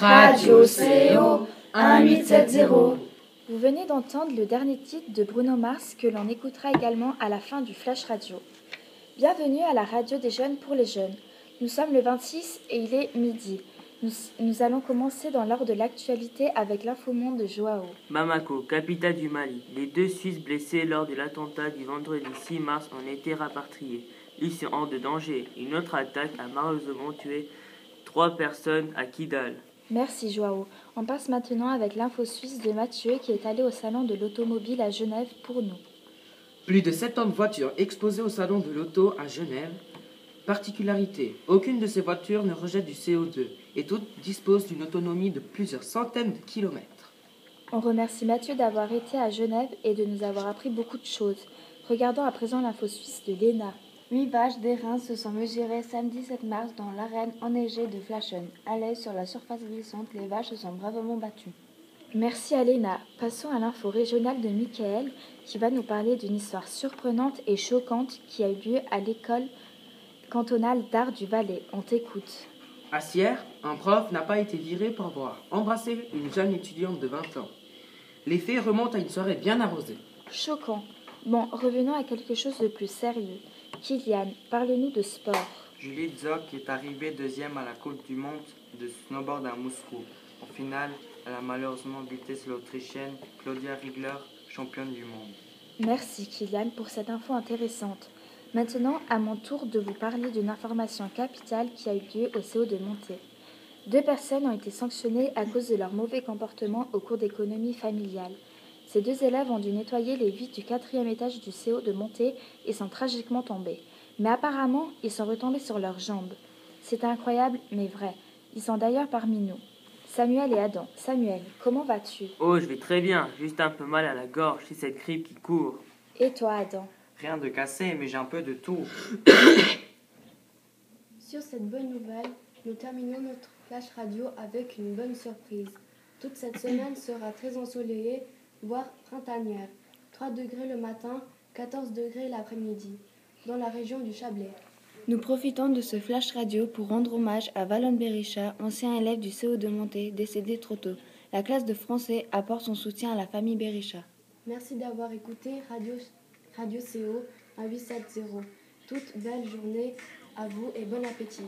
Radio CO 1870. Vous venez d'entendre le dernier titre de Bruno Mars que l'on écoutera également à la fin du Flash Radio. Bienvenue à la radio des jeunes pour les jeunes. Nous sommes le 26 et il est midi. Nous, allons commencer dans l'ordre de l'actualité avec l'infomonde de Joao. Bamako, capitale du Mali. Les deux Suisses blessés lors de l'attentat du vendredi 6 mars ont été rapatriés. Ils sont hors de danger. Une autre attaque a malheureusement tué trois personnes à Kidal. Merci Joao. On passe maintenant avec l'info suisse de Mathieu qui est allé au salon de l'automobile à Genève pour nous. Plus de 70 voitures exposées au salon de l'auto à Genève. Particularité, aucune de ces voitures ne rejette du CO2 et toutes disposent d'une autonomie de plusieurs centaines de kilomètres. On remercie Mathieu d'avoir été à Genève et de nous avoir appris beaucoup de choses. Regardons à présent l'info suisse de Léna. Huit vaches d'airain se sont mesurées samedi 7 mars dans l'arène enneigée de Flaschen. À l'aise sur la surface glissante, les vaches se sont bravement battues. Merci Alena. Passons à l'info régionale de Michael qui va nous parler d'une histoire surprenante et choquante qui a eu lieu à l'école cantonale d'art du Valais. On t'écoute. À Sierre, un prof n'a pas été viré pour avoir embrassé une jeune étudiante de 20 ans. Les faits remontent à une soirée bien arrosée. Choquant. Bon, revenons à quelque chose de plus sérieux. Kylian, parle-nous de sport. Julie Zoc est arrivée deuxième à la Coupe du Monde de snowboard à Moscou. Au final, elle a malheureusement buté l'Autrichienne Claudia Riegler, championne du monde. Merci Kylian pour cette info intéressante. Maintenant, à mon tour de vous parler d'une information capitale qui a eu lieu au CO de Montée. Deux personnes ont été sanctionnées à cause de leur mauvais comportement au cours d'économie familiale. Ces deux élèves ont dû nettoyer les vitres du quatrième étage du CO de montée et sont tragiquement tombés. Mais apparemment, ils sont retombés sur leurs jambes. C'est incroyable, mais vrai. Ils sont d'ailleurs parmi nous. Samuel et Adam. Samuel, comment vas-tu? Oh, je vais très bien. Juste un peu mal à la gorge, c'est cette grippe qui court. Et toi, Adam? Rien de cassé, mais j'ai un peu de tout. Sur cette bonne nouvelle, nous terminons notre flash radio avec une bonne surprise. Toute cette semaine sera très ensoleillée voire printanière. 3 degrés le matin, 14 degrés l'après-midi, dans la région du Chablais. Nous profitons de ce flash radio pour rendre hommage à Valon Berisha, ancien élève du CO de Montée, décédé trop tôt. La classe de français apporte son soutien à la famille Berisha. Merci d'avoir écouté Radio, Radio CO à 870. Toute belle journée à vous et bon appétit.